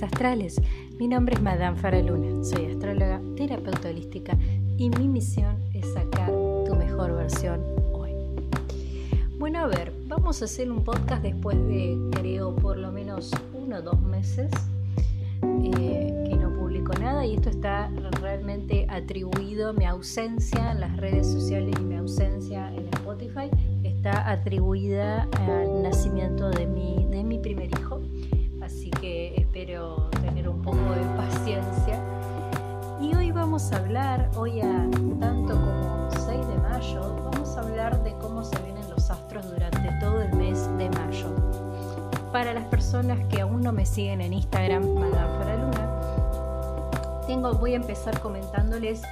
Astrales. Mi nombre es Madame Faraluna, soy astróloga, terapeuta holística y mi misión es sacar tu mejor versión hoy. Bueno, a ver, vamos a hacer un podcast después de, creo, por lo menos uno o dos meses eh, que no publico nada y esto está realmente atribuido, a mi ausencia en las redes sociales y mi ausencia en Spotify está atribuida al nacimiento de mi, de mi primer hijo así que espero tener un poco de paciencia. Y hoy vamos a hablar, hoy a tanto como 6 de mayo, vamos a hablar de cómo se vienen los astros durante todo el mes de mayo. Para las personas que aún no me siguen en Instagram, Madame Luna, tengo, voy a empezar comentándoles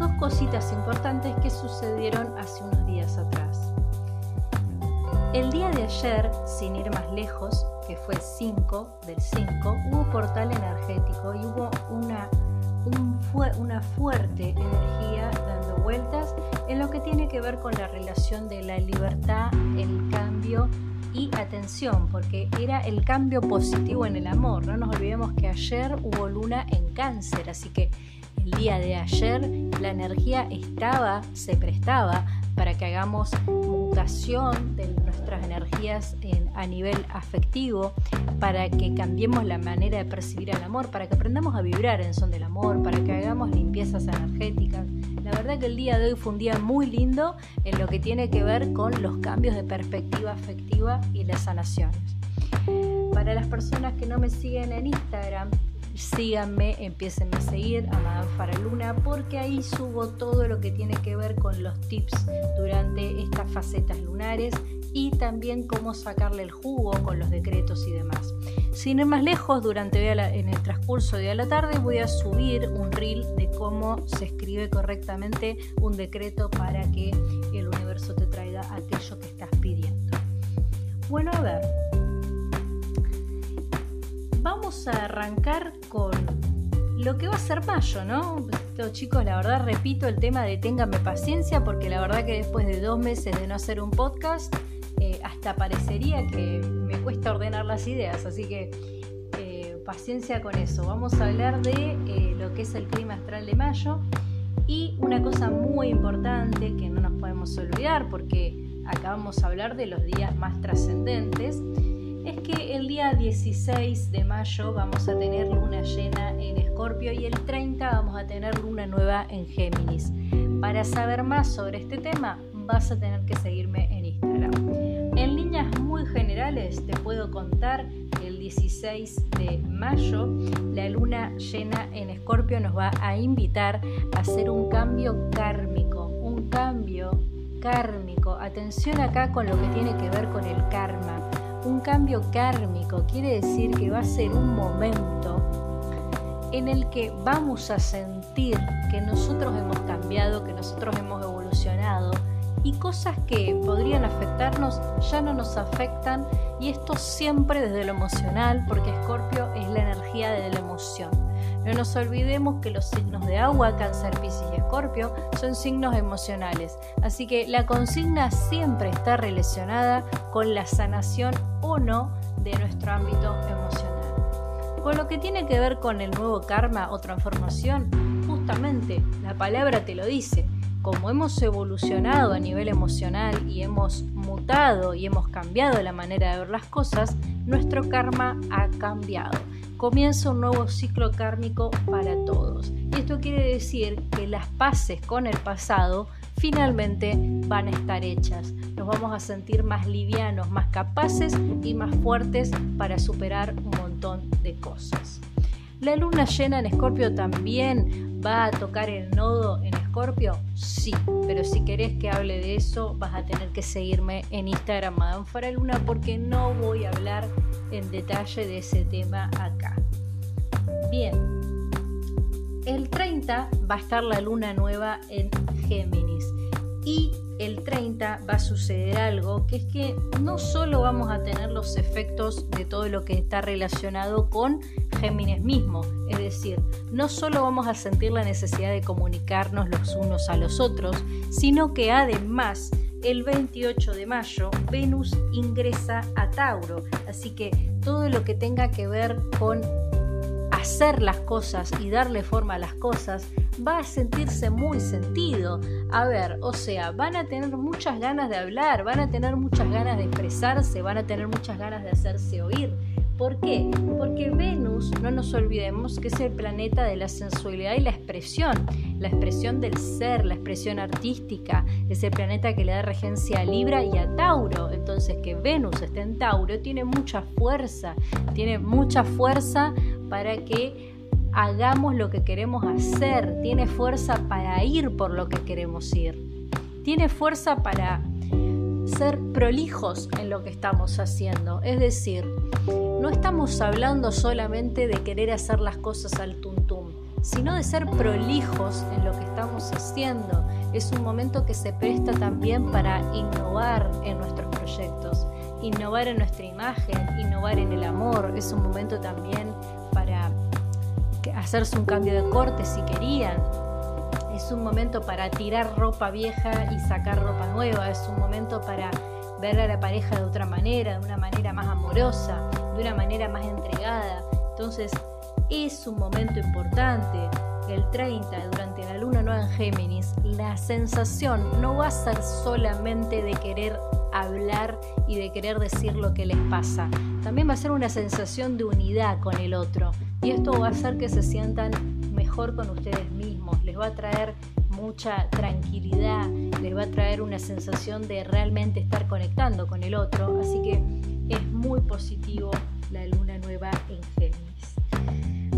dos cositas importantes que sucedieron hace unos días atrás. El día de ayer, sin ir más lejos, que fue 5 del 5, hubo portal energético y hubo una, una fuerte energía dando vueltas en lo que tiene que ver con la relación de la libertad, el cambio y atención, porque era el cambio positivo en el amor. No nos olvidemos que ayer hubo luna en cáncer, así que el día de ayer la energía estaba, se prestaba para que hagamos de nuestras energías a nivel afectivo, para que cambiemos la manera de percibir el amor, para que aprendamos a vibrar en son del amor, para que hagamos limpiezas energéticas. La verdad que el día de hoy fue un día muy lindo en lo que tiene que ver con los cambios de perspectiva afectiva y las sanaciones. Para las personas que no me siguen en Instagram, síganme, empiecen a seguir a Madame Faraluna porque ahí subo todo lo que tiene que ver con los tips durante estas facetas lunares y también cómo sacarle el jugo con los decretos y demás. Sin ir más lejos, durante en el transcurso de la tarde voy a subir un reel de cómo se escribe correctamente un decreto para que el universo te traiga aquello que estás pidiendo. Bueno, a ver, vamos a arrancar con lo que va a ser mayo, ¿no? Esto, chicos, la verdad repito el tema de téngame paciencia porque la verdad que después de dos meses de no hacer un podcast, eh, hasta parecería que me cuesta ordenar las ideas, así que eh, paciencia con eso. Vamos a hablar de eh, lo que es el clima astral de mayo y una cosa muy importante que no nos podemos olvidar porque acabamos de hablar de los días más trascendentes es el día 16 de mayo vamos a tener luna llena en Escorpio y el 30 vamos a tener luna nueva en Géminis. Para saber más sobre este tema vas a tener que seguirme en Instagram. En líneas muy generales te puedo contar que el 16 de mayo la luna llena en Escorpio nos va a invitar a hacer un cambio kármico, un cambio kármico. Atención acá con lo que tiene que ver con el karma un cambio kármico quiere decir que va a ser un momento en el que vamos a sentir que nosotros hemos cambiado, que nosotros hemos evolucionado y cosas que podrían afectarnos ya no nos afectan y esto siempre desde lo emocional porque Escorpio es la energía de la emoción. No nos olvidemos que los signos de agua, cáncer, piscis y escorpio, son signos emocionales. Así que la consigna siempre está relacionada con la sanación o no de nuestro ámbito emocional. Con lo que tiene que ver con el nuevo karma o transformación, justamente la palabra te lo dice. Como hemos evolucionado a nivel emocional y hemos mutado y hemos cambiado la manera de ver las cosas, nuestro karma ha cambiado comienza un nuevo ciclo kármico para todos. Y esto quiere decir que las paces con el pasado finalmente van a estar hechas. Nos vamos a sentir más livianos, más capaces y más fuertes para superar un montón de cosas. ¿La luna llena en Escorpio también va a tocar el nodo en Escorpio? Sí, pero si querés que hable de eso, vas a tener que seguirme en Instagram, Madame Faraluna, porque no voy a hablar en detalle de ese tema acá. Bien, el 30 va a estar la luna nueva en Géminis y el 30 va a suceder algo, que es que no solo vamos a tener los efectos de todo lo que está relacionado con Géminis mismo, es decir, no solo vamos a sentir la necesidad de comunicarnos los unos a los otros, sino que además el 28 de mayo Venus ingresa a Tauro, así que todo lo que tenga que ver con hacer las cosas y darle forma a las cosas va a sentirse muy sentido. A ver, o sea, van a tener muchas ganas de hablar, van a tener muchas ganas de expresarse, van a tener muchas ganas de hacerse oír. ¿Por qué? Porque Venus, no nos olvidemos que es el planeta de la sensualidad y la expresión, la expresión del ser, la expresión artística, es el planeta que le da regencia a Libra y a Tauro. Entonces que Venus esté en Tauro tiene mucha fuerza, tiene mucha fuerza para que hagamos lo que queremos hacer, tiene fuerza para ir por lo que queremos ir, tiene fuerza para ser prolijos en lo que estamos haciendo. Es decir, no estamos hablando solamente de querer hacer las cosas al tuntum, sino de ser prolijos en lo que estamos haciendo. Es un momento que se presta también para innovar en nuestros proyectos, innovar en nuestra imagen, innovar en el amor. Es un momento también para hacerse un cambio de corte si querían. Es un momento para tirar ropa vieja y sacar ropa nueva. Es un momento para ver a la pareja de otra manera, de una manera más amorosa, una manera más entregada. Entonces es un momento importante. El 30, durante la luna nueva en Géminis, la sensación no va a ser solamente de querer hablar y de querer decir lo que les pasa. También va a ser una sensación de unidad con el otro, y esto va a hacer que se sientan mejor con ustedes mismos, les va a traer mucha tranquilidad, les va a traer una sensación de realmente estar conectando con el otro, así que es muy positivo la luna nueva en Géminis.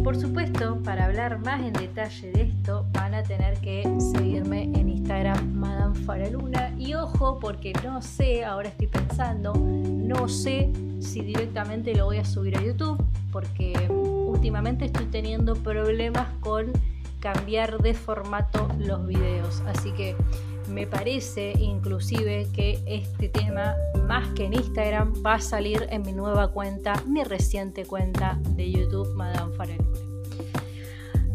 Por supuesto, para hablar más en detalle de esto, van a tener que seguirme en Instagram Madame Faraluna. Y ojo, porque no sé, ahora estoy pensando, no sé si directamente lo voy a subir a YouTube, porque últimamente estoy teniendo problemas con cambiar de formato los videos. Así que me parece inclusive que este tema, más que en Instagram, va a salir en mi nueva cuenta, mi reciente cuenta de YouTube, Madame Fareluna.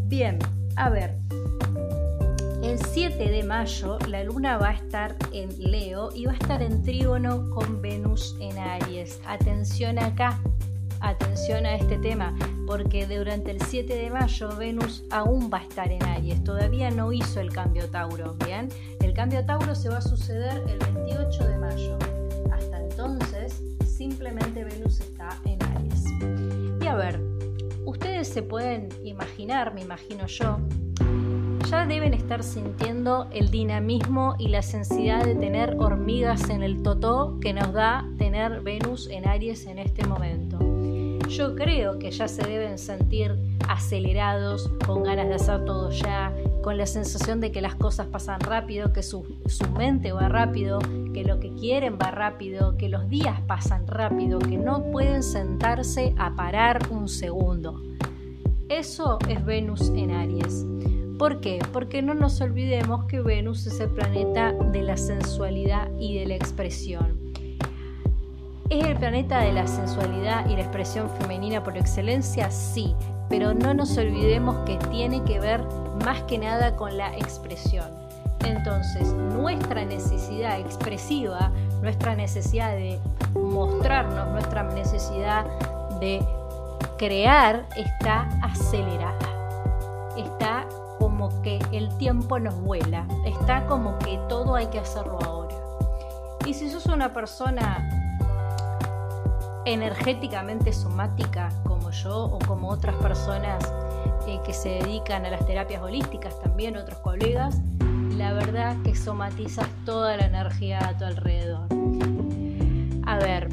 Bien, a ver. El 7 de mayo la luna va a estar en Leo y va a estar en trígono con Venus en Aries. Atención acá, atención a este tema, porque durante el 7 de mayo Venus aún va a estar en Aries, todavía no hizo el cambio Tauro, ¿bien? El cambio Tauro se va a suceder el 28 de mayo. Hasta entonces, simplemente Venus está en Aries. Y a ver, ustedes se pueden imaginar, me imagino yo, ya deben estar sintiendo el dinamismo y la sensibilidad de tener hormigas en el totó que nos da tener Venus en Aries en este momento yo creo que ya se deben sentir acelerados, con ganas de hacer todo ya, con la sensación de que las cosas pasan rápido, que su, mente va rápido, que lo que quieren va rápido, que los días pasan rápido, que no pueden sentarse a parar un segundo. Eso es Venus en Aries. ¿Por qué? Porque no nos olvidemos que Venus es el planeta de la sensualidad y de la expresión. ¿Es el planeta de la sensualidad y la expresión femenina por excelencia? Sí, pero no nos olvidemos que tiene que ver más que nada con la expresión. Entonces, nuestra necesidad expresiva, nuestra necesidad de mostrarnos, nuestra necesidad de crear está acelerada. Está como que el tiempo nos vuela, está como que todo hay que hacerlo ahora. Y si sos una persona energéticamente somática como yo o como otras personas eh, que se dedican a las terapias holísticas, también otros colegas, la verdad que somatizas toda la energía a tu alrededor. A ver,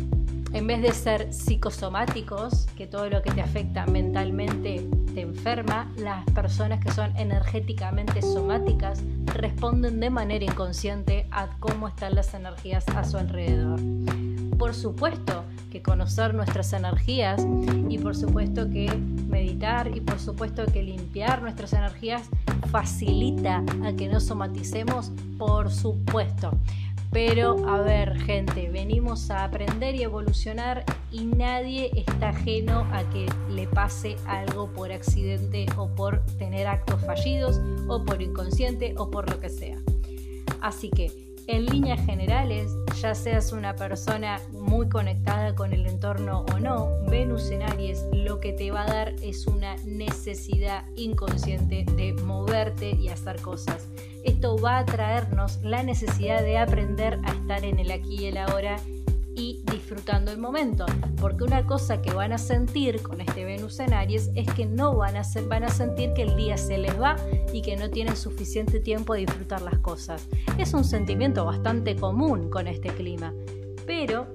en vez de ser psicosomáticos, que todo lo que te afecta mentalmente te enferma, las personas que son energéticamente somáticas responden de manera inconsciente a cómo están las energías a su alrededor. Por supuesto conocer nuestras energías y por supuesto que meditar y por supuesto que limpiar nuestras energías facilita a que no somaticemos, por supuesto. Pero a ver, gente, venimos a aprender y evolucionar y nadie está ajeno a que le pase algo por accidente o por tener actos fallidos o por inconsciente o por lo que sea. Así que en líneas generales, ya seas una persona muy conectada con el entorno o no, Venus en Aries lo que te va a dar es una necesidad inconsciente de moverte y hacer cosas. Esto va a traernos la necesidad de aprender a estar en el aquí y el ahora y disfrutando el momento. Porque una cosa que van a sentir con este Venus en Aries es que no van a, van a sentir que el día se les va y que no tienen suficiente tiempo de disfrutar las cosas. Es un sentimiento bastante común con este clima. Pero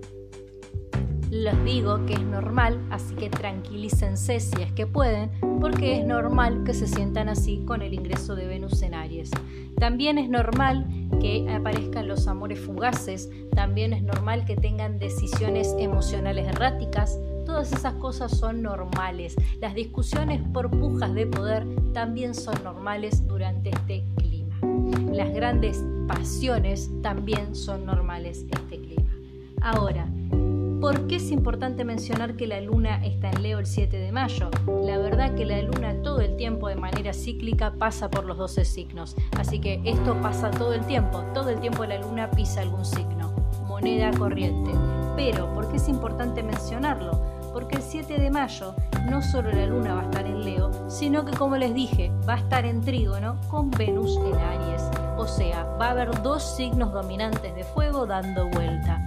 les digo que es normal, así que tranquilícense si es que pueden, porque es normal que se sientan así con el ingreso de Venus en Aries. También es normal que aparezcan los amores fugaces, también es normal que tengan decisiones emocionales erráticas, todas esas cosas son normales. Las discusiones por pujas de poder también son normales durante este clima. Las grandes pasiones también son normales este clima. Ahora, ¿Por qué es importante mencionar que la luna está en Leo el 7 de mayo? La verdad que la luna todo el tiempo de manera cíclica pasa por los 12 signos. Así que esto pasa todo el tiempo. Todo el tiempo la luna pisa algún signo. Moneda corriente. Pero, ¿por qué es importante mencionarlo? Porque el 7 de mayo no solo la luna va a estar en Leo, sino que como les dije, va a estar en trígono con Venus en Aries. O sea, va a haber dos signos dominantes de fuego dando vuelta.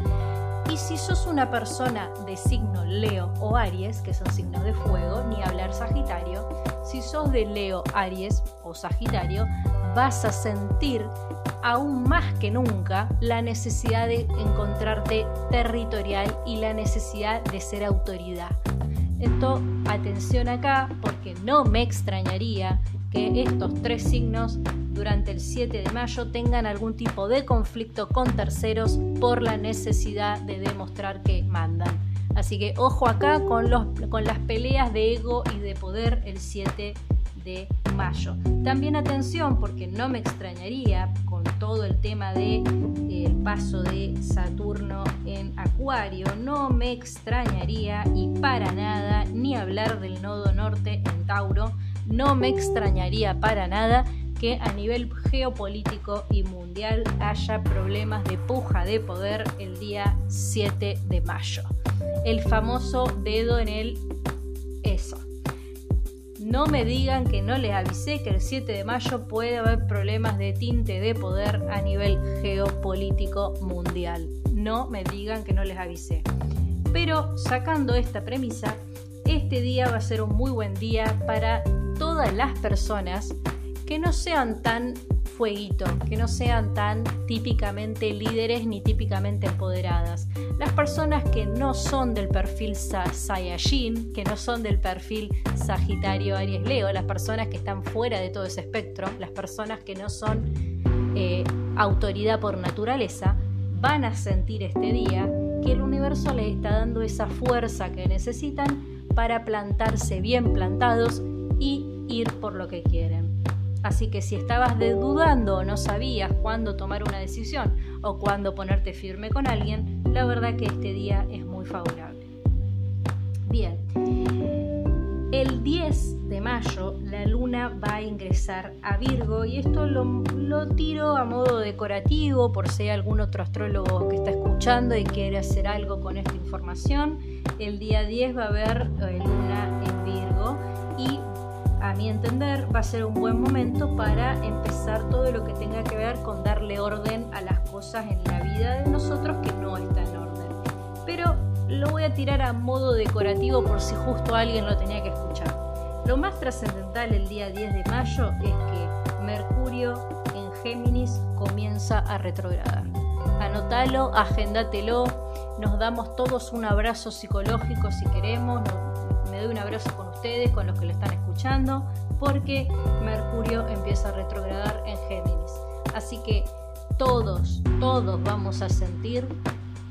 Y si sos una persona de signo Leo o Aries, que son signos de fuego, ni hablar Sagitario, si sos de Leo, Aries o Sagitario, vas a sentir aún más que nunca la necesidad de encontrarte territorial y la necesidad de ser autoridad. Esto, atención acá, porque no me extrañaría que estos tres signos durante el 7 de mayo tengan algún tipo de conflicto con terceros por la necesidad de demostrar que mandan. Así que ojo acá con, los, con las peleas de ego y de poder el 7 de mayo. También atención porque no me extrañaría con todo el tema de el paso de Saturno en Acuario, no me extrañaría y para nada ni hablar del nodo norte en Tauro no me extrañaría para nada a nivel geopolítico y mundial haya problemas de puja de poder el día 7 de mayo. El famoso dedo en el eso. No me digan que no les avisé que el 7 de mayo puede haber problemas de tinte de poder a nivel geopolítico mundial. No me digan que no les avisé. Pero sacando esta premisa, este día va a ser un muy buen día para todas las personas que no sean tan fueguito, que no sean tan típicamente líderes ni típicamente empoderadas. Las personas que no son del perfil Saiyajin, que no son del perfil Sagitario Aries Leo, las personas que están fuera de todo ese espectro, las personas que no son eh, autoridad por naturaleza, van a sentir este día que el universo les está dando esa fuerza que necesitan para plantarse bien plantados y ir por lo que quieren. Así que si estabas dudando o no sabías cuándo tomar una decisión o cuándo ponerte firme con alguien, la verdad que este día es muy favorable. Bien, el 10 de mayo la luna va a ingresar a Virgo y esto lo, lo, tiro a modo decorativo por si hay algún otro astrólogo que está escuchando y quiere hacer algo con esta información. El día 10 va a haber eh, luna en Virgo y a mi entender, va a ser un buen momento para empezar todo lo que tenga que ver con darle orden a las cosas en la vida de nosotros que no está en orden. Pero lo voy a tirar a modo decorativo por si justo alguien lo tenía que escuchar. Lo más trascendental el día 10 de mayo es que Mercurio en Géminis comienza a retrogradar. Anótalo, agéndatelo, nos damos todos un abrazo psicológico si queremos, me doy un abrazo con con los que lo están escuchando, porque Mercurio empieza a retrogradar en Géminis. Así que todos, todos vamos a sentir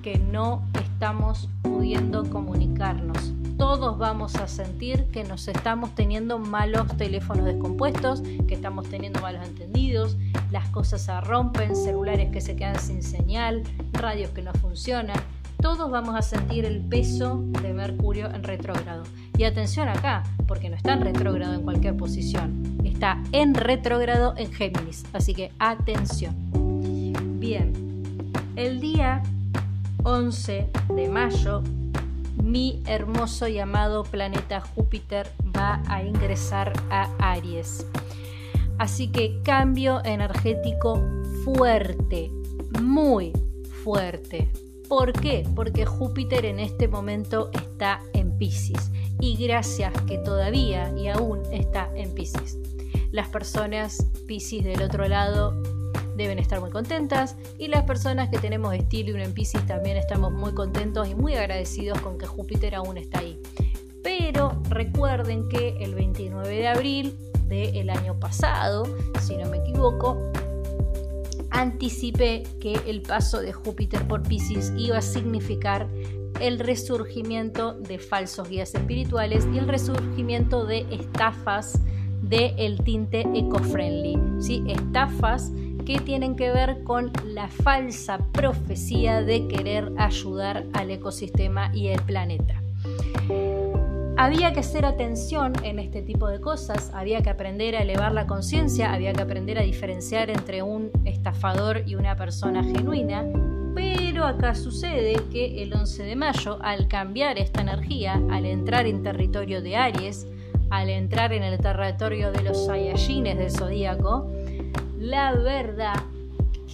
que no estamos pudiendo comunicarnos. Todos vamos a sentir que nos estamos teniendo malos teléfonos descompuestos, que estamos teniendo malos entendidos, las cosas se rompen, celulares que se quedan sin señal, radios que no funcionan. Todos vamos a sentir el peso de Mercurio en retrógrado. Y atención acá, porque no está en retrógrado en cualquier posición, está en retrógrado en Géminis. Así que atención. Bien, el día 11 de mayo, mi hermoso y amado planeta Júpiter va a ingresar a Aries. Así que cambio energético fuerte, muy fuerte. ¿Por qué? Porque Júpiter en este momento está en Pisces y gracias que todavía y aún está en Pisces. Las personas Pisces del otro lado deben estar muy contentas y las personas que tenemos un en Pisces también estamos muy contentos y muy agradecidos con que Júpiter aún está ahí. Pero recuerden que el 29 de abril del año pasado, si no me equivoco, anticipé que el paso de Júpiter por Pisces iba a significar el resurgimiento de falsos guías espirituales y el resurgimiento de estafas del el tinte eco-friendly. ¿sí? Estafas que tienen que ver con la falsa profecía de querer ayudar al ecosistema y el planeta. Había que hacer atención en este tipo de cosas, había que aprender a elevar la conciencia, había que aprender a diferenciar entre un estafador y una persona genuina, pero acá sucede que el 11 de mayo, al cambiar esta energía, al entrar en territorio de Aries, al entrar en el territorio de los Saiyajines del zodíaco, la verdad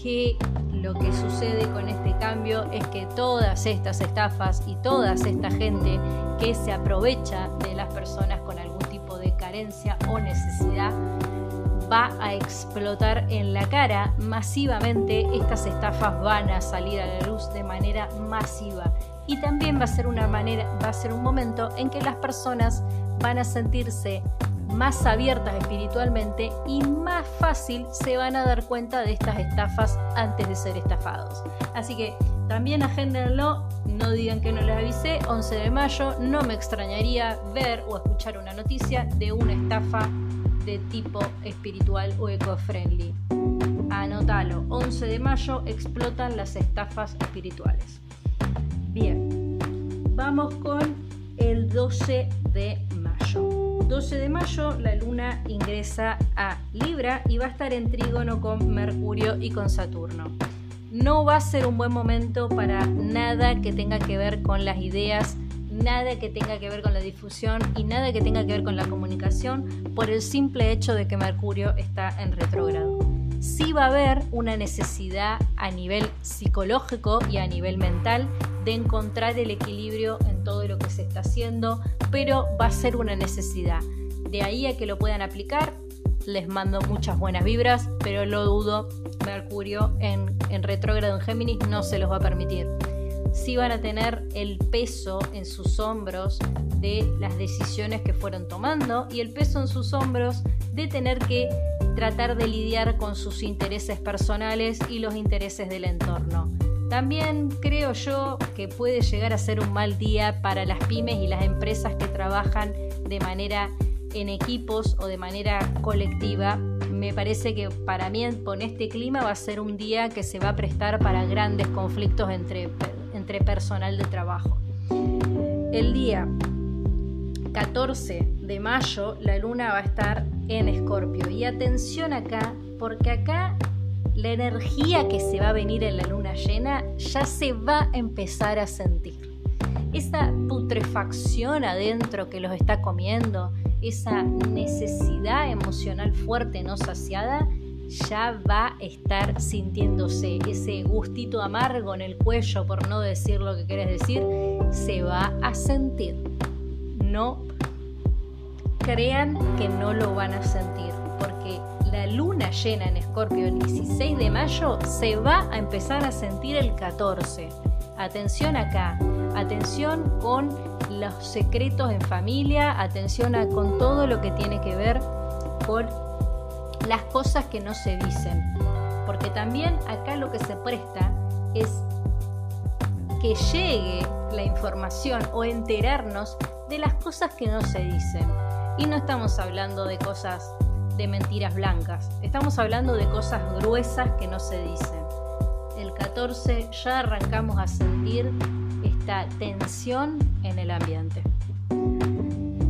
que lo que sucede con este cambio es que todas estas estafas y toda esta gente que se aprovecha de las personas con algún tipo de carencia o necesidad va a explotar en la cara masivamente. Estas estafas van a salir a la luz de manera masiva y también va a ser una manera, va a ser un momento en que las personas van a sentirse más abiertas espiritualmente y más fácil se van a dar cuenta de estas estafas antes de ser estafados. Así que también agéndenlo, no digan que no les avisé, 11 de mayo, no me extrañaría ver o escuchar una noticia de una estafa de tipo espiritual o eco-friendly. Anótalo, 11 de mayo explotan las estafas espirituales. Bien, vamos con el 12 de mayo. 12 de mayo la luna ingresa a Libra y va a estar en trígono con Mercurio y con Saturno. No va a ser un buen momento para nada que tenga que ver con las ideas, nada que tenga que ver con la difusión y nada que tenga que ver con la comunicación por el simple hecho de que Mercurio está en retrógrado. Sí va a haber una necesidad a nivel psicológico y a nivel mental de encontrar el equilibrio en todo lo que se está haciendo, pero va a ser una necesidad. De ahí a que lo puedan aplicar, les mando muchas buenas vibras, pero lo dudo. Mercurio en, en retrógrado en Géminis no se los va a permitir. Sí van a tener el peso en sus hombros de las decisiones que fueron tomando y el peso en sus hombros de tener que tratar de lidiar con sus intereses personales y los intereses del entorno. También creo yo que puede llegar a ser un mal día para las pymes y las empresas que trabajan de manera en equipos o de manera colectiva. Me parece que para mí con este clima va a ser un día que se va a prestar para grandes conflictos entre, personal de trabajo. El día 14 de mayo la luna va a estar en Escorpio y atención acá porque acá la energía que se va a venir en la luna llena ya se va a empezar a sentir. Esa putrefacción adentro que los está comiendo, esa necesidad emocional fuerte no saciada, ya va a estar sintiéndose ese gustito amargo en el cuello, por no decir lo que querés decir, se va a sentir. No crean que no lo van a sentir, porque la luna llena en Escorpio el 16 de mayo se va a empezar a sentir el 14. Atención acá, atención con los secretos en familia, atención con todo lo que tiene que ver con las cosas que no se dicen. Porque también acá lo que se presta es que llegue la información o enterarnos de las cosas que no se dicen. Y no estamos hablando de cosas de mentiras blancas, estamos hablando de cosas gruesas que no se dicen. El 14 ya arrancamos a sentir esta tensión en el ambiente.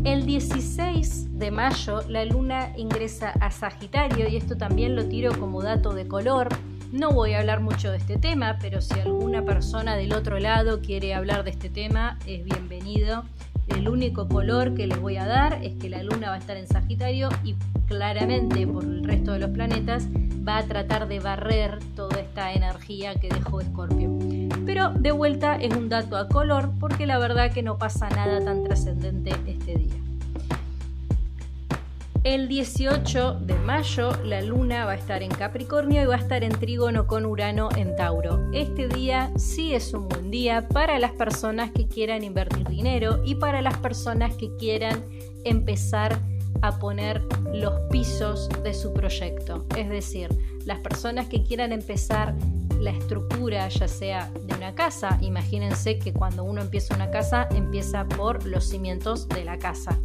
El 16 de mayo la luna ingresa a Sagitario y esto también lo tiro como dato de color. No voy a hablar mucho de este tema, pero si alguna persona del otro lado quiere hablar de este tema, es bienvenido. El único color que les voy a dar es que la luna va a estar en Sagitario y claramente por el resto de los planetas va a tratar de barrer toda esta energía que dejó Escorpio. Pero de vuelta es un dato a color porque la verdad que no pasa nada tan trascendente este día. El 18 de mayo la luna va a estar en Capricornio y va a estar en trígono con Urano en Tauro. Este día sí es un buen día para las personas que quieran invertir dinero y para las personas que quieran empezar a poner los pisos de su proyecto. Es decir, las personas que quieran empezar la estructura, ya sea de una casa, imagínense que cuando uno empieza una casa, empieza por los cimientos de la casa.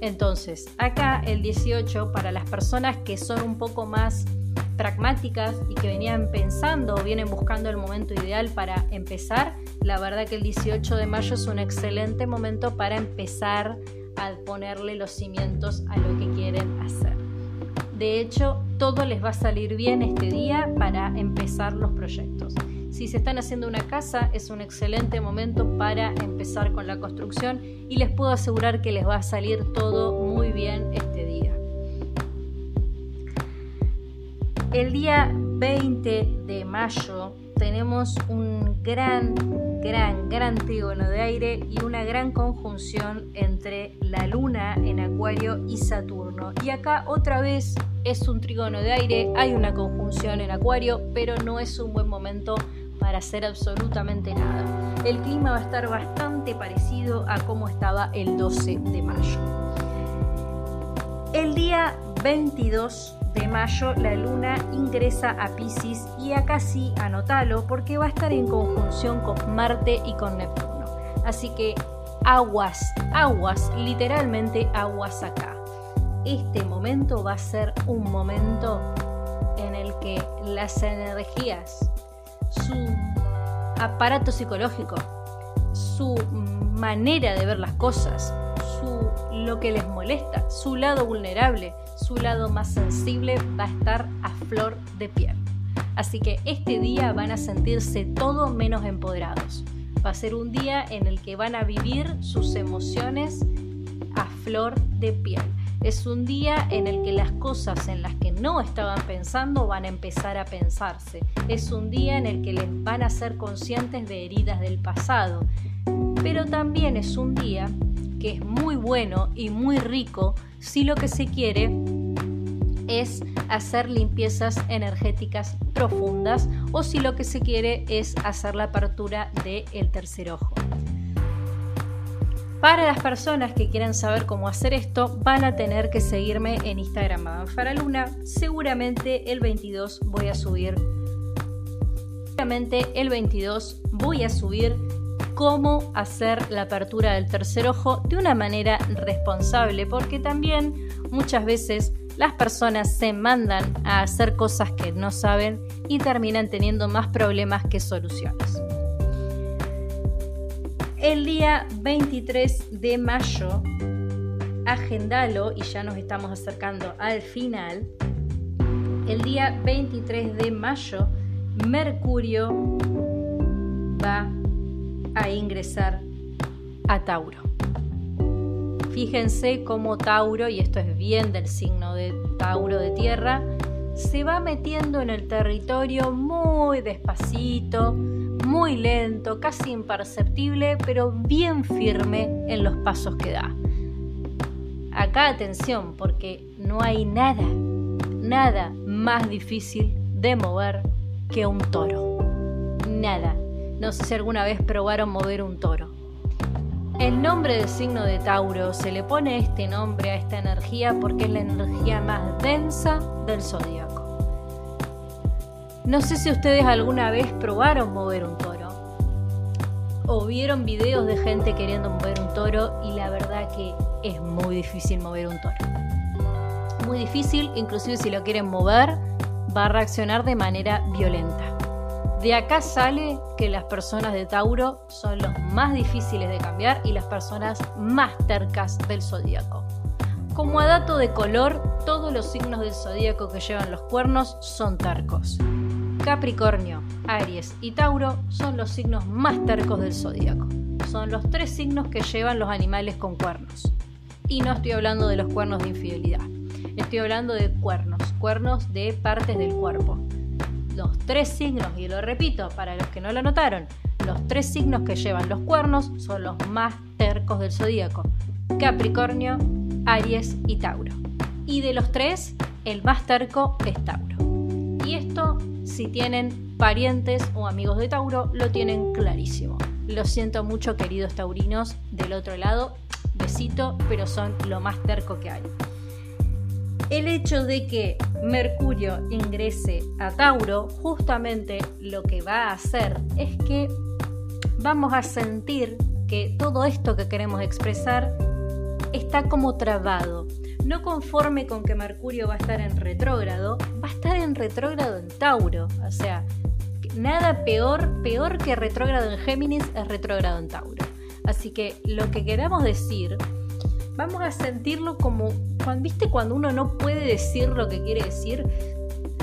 Entonces, acá el 18, para las personas que son un poco más pragmáticas y que venían pensando o vienen buscando el momento ideal para empezar, la verdad que el 18 de mayo es un excelente momento para empezar a ponerle los cimientos a lo que quieren hacer. De hecho, todo les va a salir bien este día para empezar los proyectos. Si se están haciendo una casa, es un excelente momento para empezar con la construcción y les puedo asegurar que les va a salir todo muy bien este día. El día 20 de mayo tenemos un gran, gran, gran trígono de aire y una gran conjunción entre la luna en Acuario y Saturno. Y acá otra vez es un trígono de aire, hay una conjunción en Acuario, pero no es un buen momento para hacer absolutamente nada. El clima va a estar bastante parecido a como estaba el 12 de mayo. El día 22 de mayo la luna ingresa a Pisces y acá sí anótalo porque va a estar en conjunción con Marte y con Neptuno. Así que aguas, aguas, literalmente aguas acá. Este momento va a ser un momento en el que las energías su aparato psicológico, su manera de ver las cosas, su, lo que les molesta, su lado vulnerable, su lado más sensible va a estar a flor de piel. Así que este día van a sentirse todo menos empoderados. Va a ser un día en el que van a vivir sus emociones a flor de piel. Es un día en el que las cosas en las que no estaban pensando van a empezar a pensarse. Es un día en el que les van a ser conscientes de heridas del pasado. Pero también es un día que es muy bueno y muy rico si lo que se quiere es hacer limpiezas energéticas profundas o si lo que se quiere es hacer la apertura del tercer ojo. Para las personas que quieran saber cómo hacer esto, van a tener que seguirme en Instagram Madame Faraluna. Seguramente el 22 voy a subir. Seguramente el 22 voy a subir cómo hacer la apertura del tercer ojo de una manera responsable, porque también muchas veces las personas se mandan a hacer cosas que no saben y terminan teniendo más problemas que soluciones el día 23 de mayo, agendalo y ya nos estamos acercando al final. El día 23 de mayo, Mercurio va a ingresar a Tauro. Fíjense cómo Tauro, y esto es bien del signo de Tauro de tierra, se va metiendo en el territorio muy despacito, muy lento, casi imperceptible, pero bien firme en los pasos que da. Acá atención, porque no hay nada, nada más difícil de mover que un toro. Nada. No sé si alguna vez probaron mover un toro. El nombre del signo de Tauro se le pone este nombre a esta energía porque es la energía más densa del zodíaco. No sé si ustedes alguna vez probaron mover un toro o vieron videos de gente queriendo mover un toro y la verdad que es muy difícil mover un toro. Muy difícil, inclusive si lo quieren mover, va a reaccionar de manera violenta. De acá sale que las personas de Tauro son los más difíciles de cambiar y las personas más tercas del zodíaco. Como a dato de color, todos los signos del zodíaco que llevan los cuernos son tercos. Capricornio, Aries y Tauro son los signos más tercos del zodíaco. Son los tres signos que llevan los animales con cuernos. Y no estoy hablando de los cuernos de infidelidad. Estoy hablando de cuernos, cuernos de partes del cuerpo los tres signos, y lo repito para los que no lo notaron, los tres signos que llevan los cuernos son los más tercos del zodíaco: Capricornio, Aries y Tauro. Y de los tres, el más terco es Tauro. Y esto, si tienen parientes o amigos de Tauro, lo tienen clarísimo. Lo siento mucho, queridos taurinos del otro lado. Besito, pero son lo más terco que hay el hecho de que Mercurio ingrese a Tauro, justamente lo que va a hacer es que vamos a sentir que todo esto que queremos expresar está como trabado. No conforme con que Mercurio va a estar en retrógrado, en retrógrado en Tauro. O sea, nada peor, peor que retrógrado en Géminis es retrógrado en Tauro. Así que lo que queramos decir vamos a sentirlo como, cuando, ¿viste cuando uno no puede decir lo que quiere decir?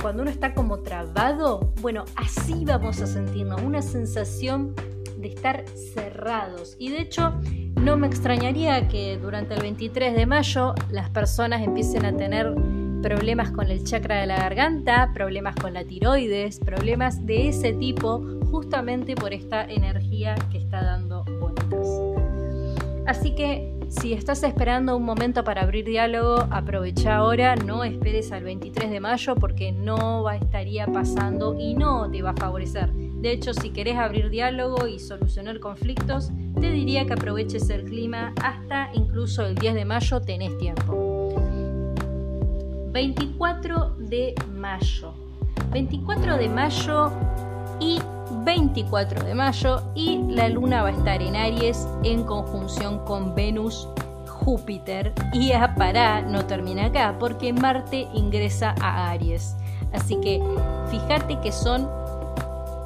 Cuando uno está como trabado, bueno, así vamos a sentirnos, una sensación de estar cerrados. Y de hecho, no me extrañaría que durante el 23 de mayo las personas empiecen a tener problemas con el chakra de la garganta, problemas con la tiroides, problemas de ese tipo, justamente por esta energía que está dando vueltas. Así que si estás esperando un momento para abrir diálogo, aprovecha ahora, no esperes al 23 de mayo porque no va, estaría pasando y no te va a favorecer. De hecho, si querés abrir diálogo y solucionar conflictos, te diría que aproveches el clima hasta incluso el 10 de mayo tenés tiempo. 24 de mayo. 24 de mayo y 24 de mayo y la luna va a estar en Aries en conjunción con Venus, Júpiter y a Pará no termina acá porque Marte ingresa a Aries. Así que fíjate que son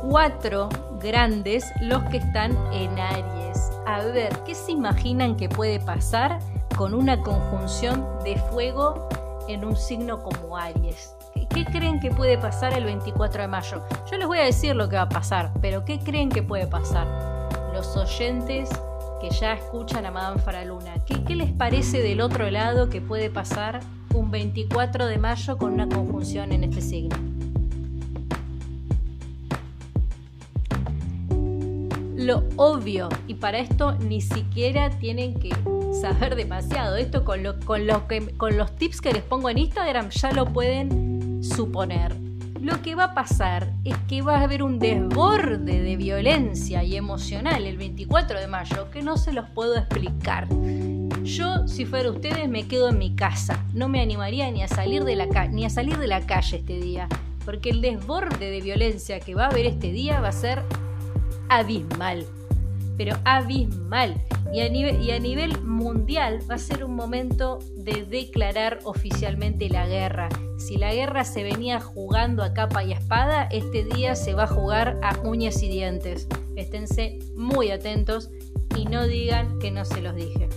cuatro grandes los que están en Aries. A ver, ¿qué se imaginan que puede pasar con una conjunción de fuego en un signo como Aries? ¿Qué creen que puede pasar el 24 de mayo? Yo les voy a decir lo que va a pasar, pero ¿qué creen que puede pasar? Los oyentes que ya escuchan a Madame Faraluna, ¿qué, ¿qué les parece del otro lado que puede pasar un 24 de mayo con una conjunción en este signo? lo obvio y para esto ni siquiera tienen que saber demasiado. Esto con, lo, con, lo que, con los tips que les pongo en Instagram ya lo pueden suponer. Lo que va a pasar es que va a haber un desborde de violencia y emocional el 24 de mayo que no se los puedo explicar. Yo, si fuera ustedes, me quedo en mi casa. No me animaría ni a salir de la, ni a salir de la calle este día. Porque el desborde de violencia que va a haber este día va a ser abismal. Pero abismal. Y a, nivel, mundial va a ser un momento de declarar oficialmente la guerra. Si la guerra se venía jugando a capa y espada, este día se va a jugar a uñas y dientes. Esténse muy atentos y no digan que no se los dije.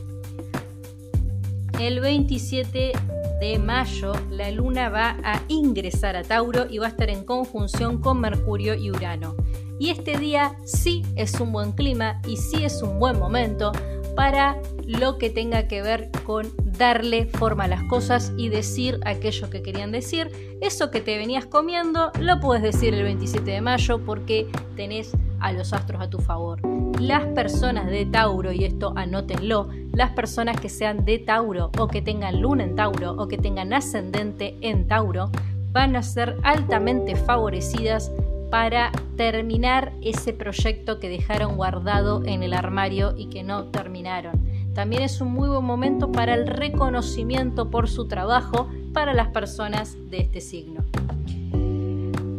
El 27 de mayo la luna va a ingresar a Tauro y va a estar en conjunción con Mercurio y Urano. Y este día sí es un buen clima y sí es un buen momento para lo que tenga que ver con darle forma a las cosas y decir aquello que querían decir. Eso que te venías comiendo lo puedes decir el 27 de mayo porque tenés a los astros a tu favor. Las personas de Tauro, y esto anótenlo, las personas que sean de Tauro o que tengan luna en Tauro o que tengan ascendente en Tauro, van a ser altamente favorecidas para terminar ese proyecto que dejaron guardado en el armario y que no terminaron. También es un muy buen momento para el reconocimiento por su trabajo para las personas de este signo.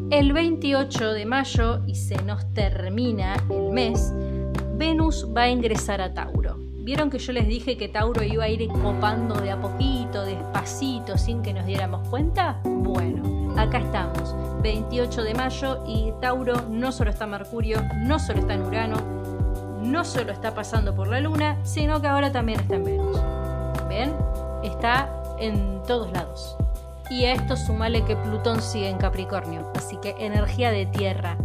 El 28 de mayo, y se nos termina el mes, Venus va a ingresar a Tauro. ¿Vieron que yo les dije que Tauro iba a ir copando de a poquito, despacito, sin que nos diéramos cuenta? Bueno, acá estamos, 28 de mayo y Tauro no solo está Mercurio, no solo está en Urano, no solo está pasando por la Luna, sino que ahora también está en Venus. ¿Ven? Está en todos lados. Y a esto sumale que Plutón sigue en Capricornio, así que energía de tierra.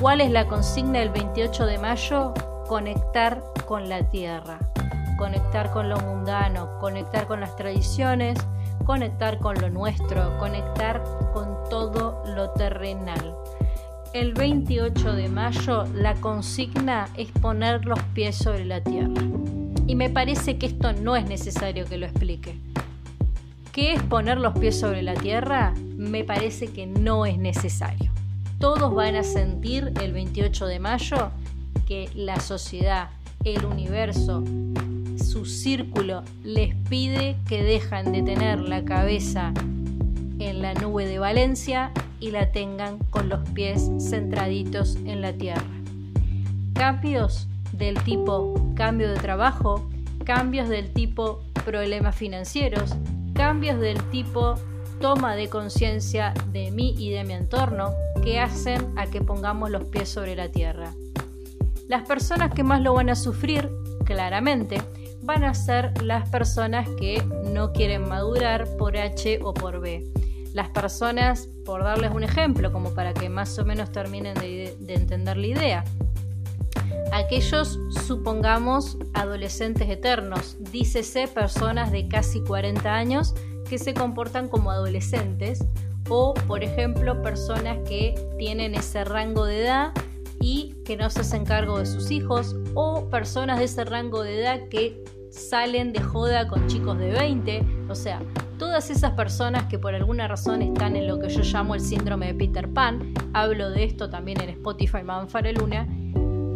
¿Cuál es la consigna del 28 de mayo? Conectar con la tierra, conectar con lo mundano, conectar con las tradiciones, conectar con lo nuestro, conectar con todo lo terrenal. El 28 de mayo la consigna es poner los pies sobre la tierra. Y me parece que esto no es necesario que lo explique. ¿Qué es poner los pies sobre la tierra? Me parece que no es necesario. Todos van a sentir el 28 de mayo que la sociedad, el universo, su círculo les pide que dejan de tener la cabeza en la nube de Valencia y la tengan con los pies centraditos en la tierra. Cambios del tipo cambio de trabajo, cambios del tipo problemas financieros, cambios del tipo toma de conciencia de mí y de mi entorno que hacen a que pongamos los pies sobre la tierra. Las personas que más lo van a sufrir, claramente, van a ser las personas que no quieren madurar por H o por B. Las personas, por darles un ejemplo, como para que más o menos terminen de, de entender la idea, aquellos, supongamos, adolescentes eternos, dícese personas de casi 40 años que se comportan como adolescentes o, por ejemplo, personas que tienen ese rango de edad y que no se hacen cargo de sus hijos o personas de ese rango de edad que salen de joda con chicos de 20, o sea, todas esas personas que por alguna razón están en lo que yo llamo el síndrome de Peter Pan, hablo de esto también en Spotify Manfare Luna,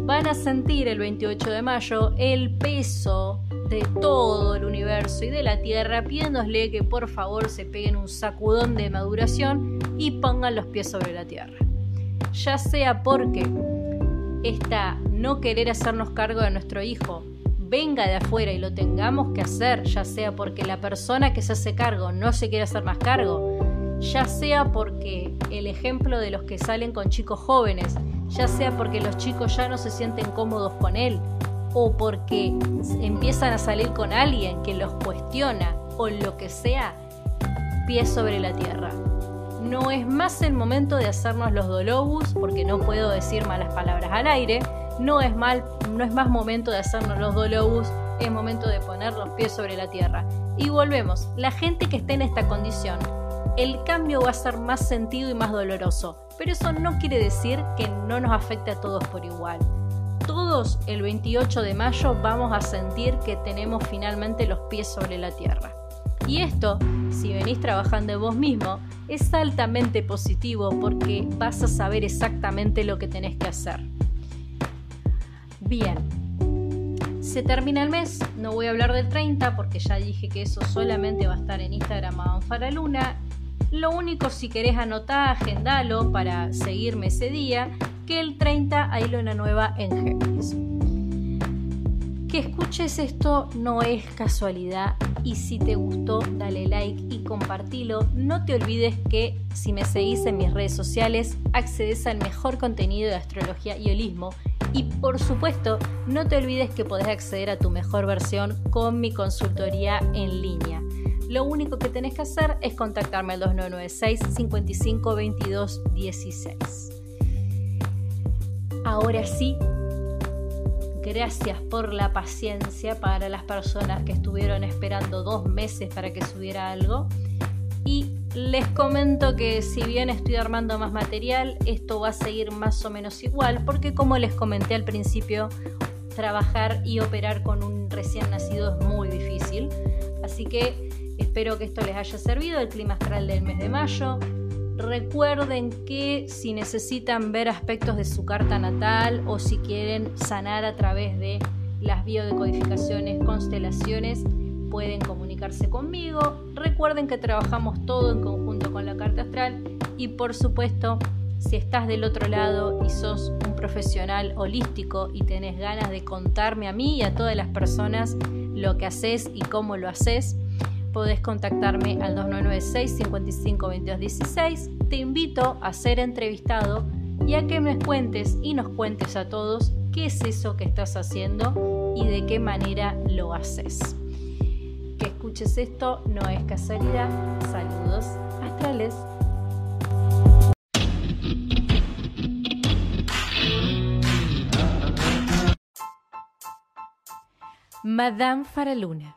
van a sentir el 28 de mayo el peso de todo el universo y de la Tierra, pidiéndosle que por favor se peguen un sacudón de maduración y pongan los pies sobre la Tierra. Ya sea porque esta no querer hacernos cargo de nuestro hijo venga de afuera y lo tengamos que hacer, ya sea porque la persona que se hace cargo no se quiere hacer más cargo, ya sea porque el ejemplo de los que salen con chicos jóvenes ya sea porque los chicos ya no se sienten cómodos con él o porque empiezan a salir con alguien que los cuestiona o lo que sea, pies sobre la tierra. No es más el momento de hacernos los dolobus, porque no puedo decir malas palabras al aire, no es, mal, no es más momento de hacernos los dolobus, es momento de poner los pies sobre la tierra. Y volvemos, la gente que esté en esta condición, el cambio va a ser más sentido y más doloroso pero eso no quiere decir que no nos afecte a todos por igual. Todos el 28 de mayo vamos a sentir que tenemos finalmente los pies sobre la tierra. Y esto, si venís trabajando de vos mismo, es altamente positivo porque vas a saber exactamente lo que tenés que hacer. Bien, se termina el mes, no voy a hablar del 30 porque ya dije que eso solamente va a estar en Instagram a Luna lo único si querés anotar, agendalo para seguirme ese día, que el 30 hay luna nueva en Géminis. Que escuches esto no es casualidad y si te gustó dale like y compartilo. No te olvides que si me seguís en mis redes sociales accedes al mejor contenido de astrología y holismo y por supuesto no te olvides que podés acceder a tu mejor versión con mi consultoría en línea. Lo único que tenés que hacer es contactarme al 2996 55 22 16. Ahora sí, Gracias por la paciencia para las personas que estuvieron esperando dos meses para que subiera algo. Y les comento que si bien estoy armando más material, esto va a seguir más o menos igual, porque como les comenté al principio, trabajar y operar con un recién nacido es muy difícil. Así que espero que esto les haya servido, el clima astral del mes de mayo. Recuerden que si necesitan ver aspectos de su carta natal o si quieren sanar a través de las biodecodificaciones, constelaciones, pueden comunicarse conmigo. Recuerden que trabajamos todo en conjunto con la carta astral y por supuesto, si estás del otro lado y sos un profesional holístico y tenés ganas de contarme a mí y a todas las personas lo que haces y cómo lo haces, podés contactarme al 2996 55 22 Te invito a ser entrevistado y a que me cuentes y nos cuentes a todos qué es eso que estás haciendo y de qué manera lo haces. Que escuches esto no es casualidad. Saludos astrales. Madame Faraluna